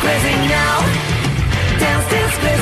Crazy now. Dance, dance.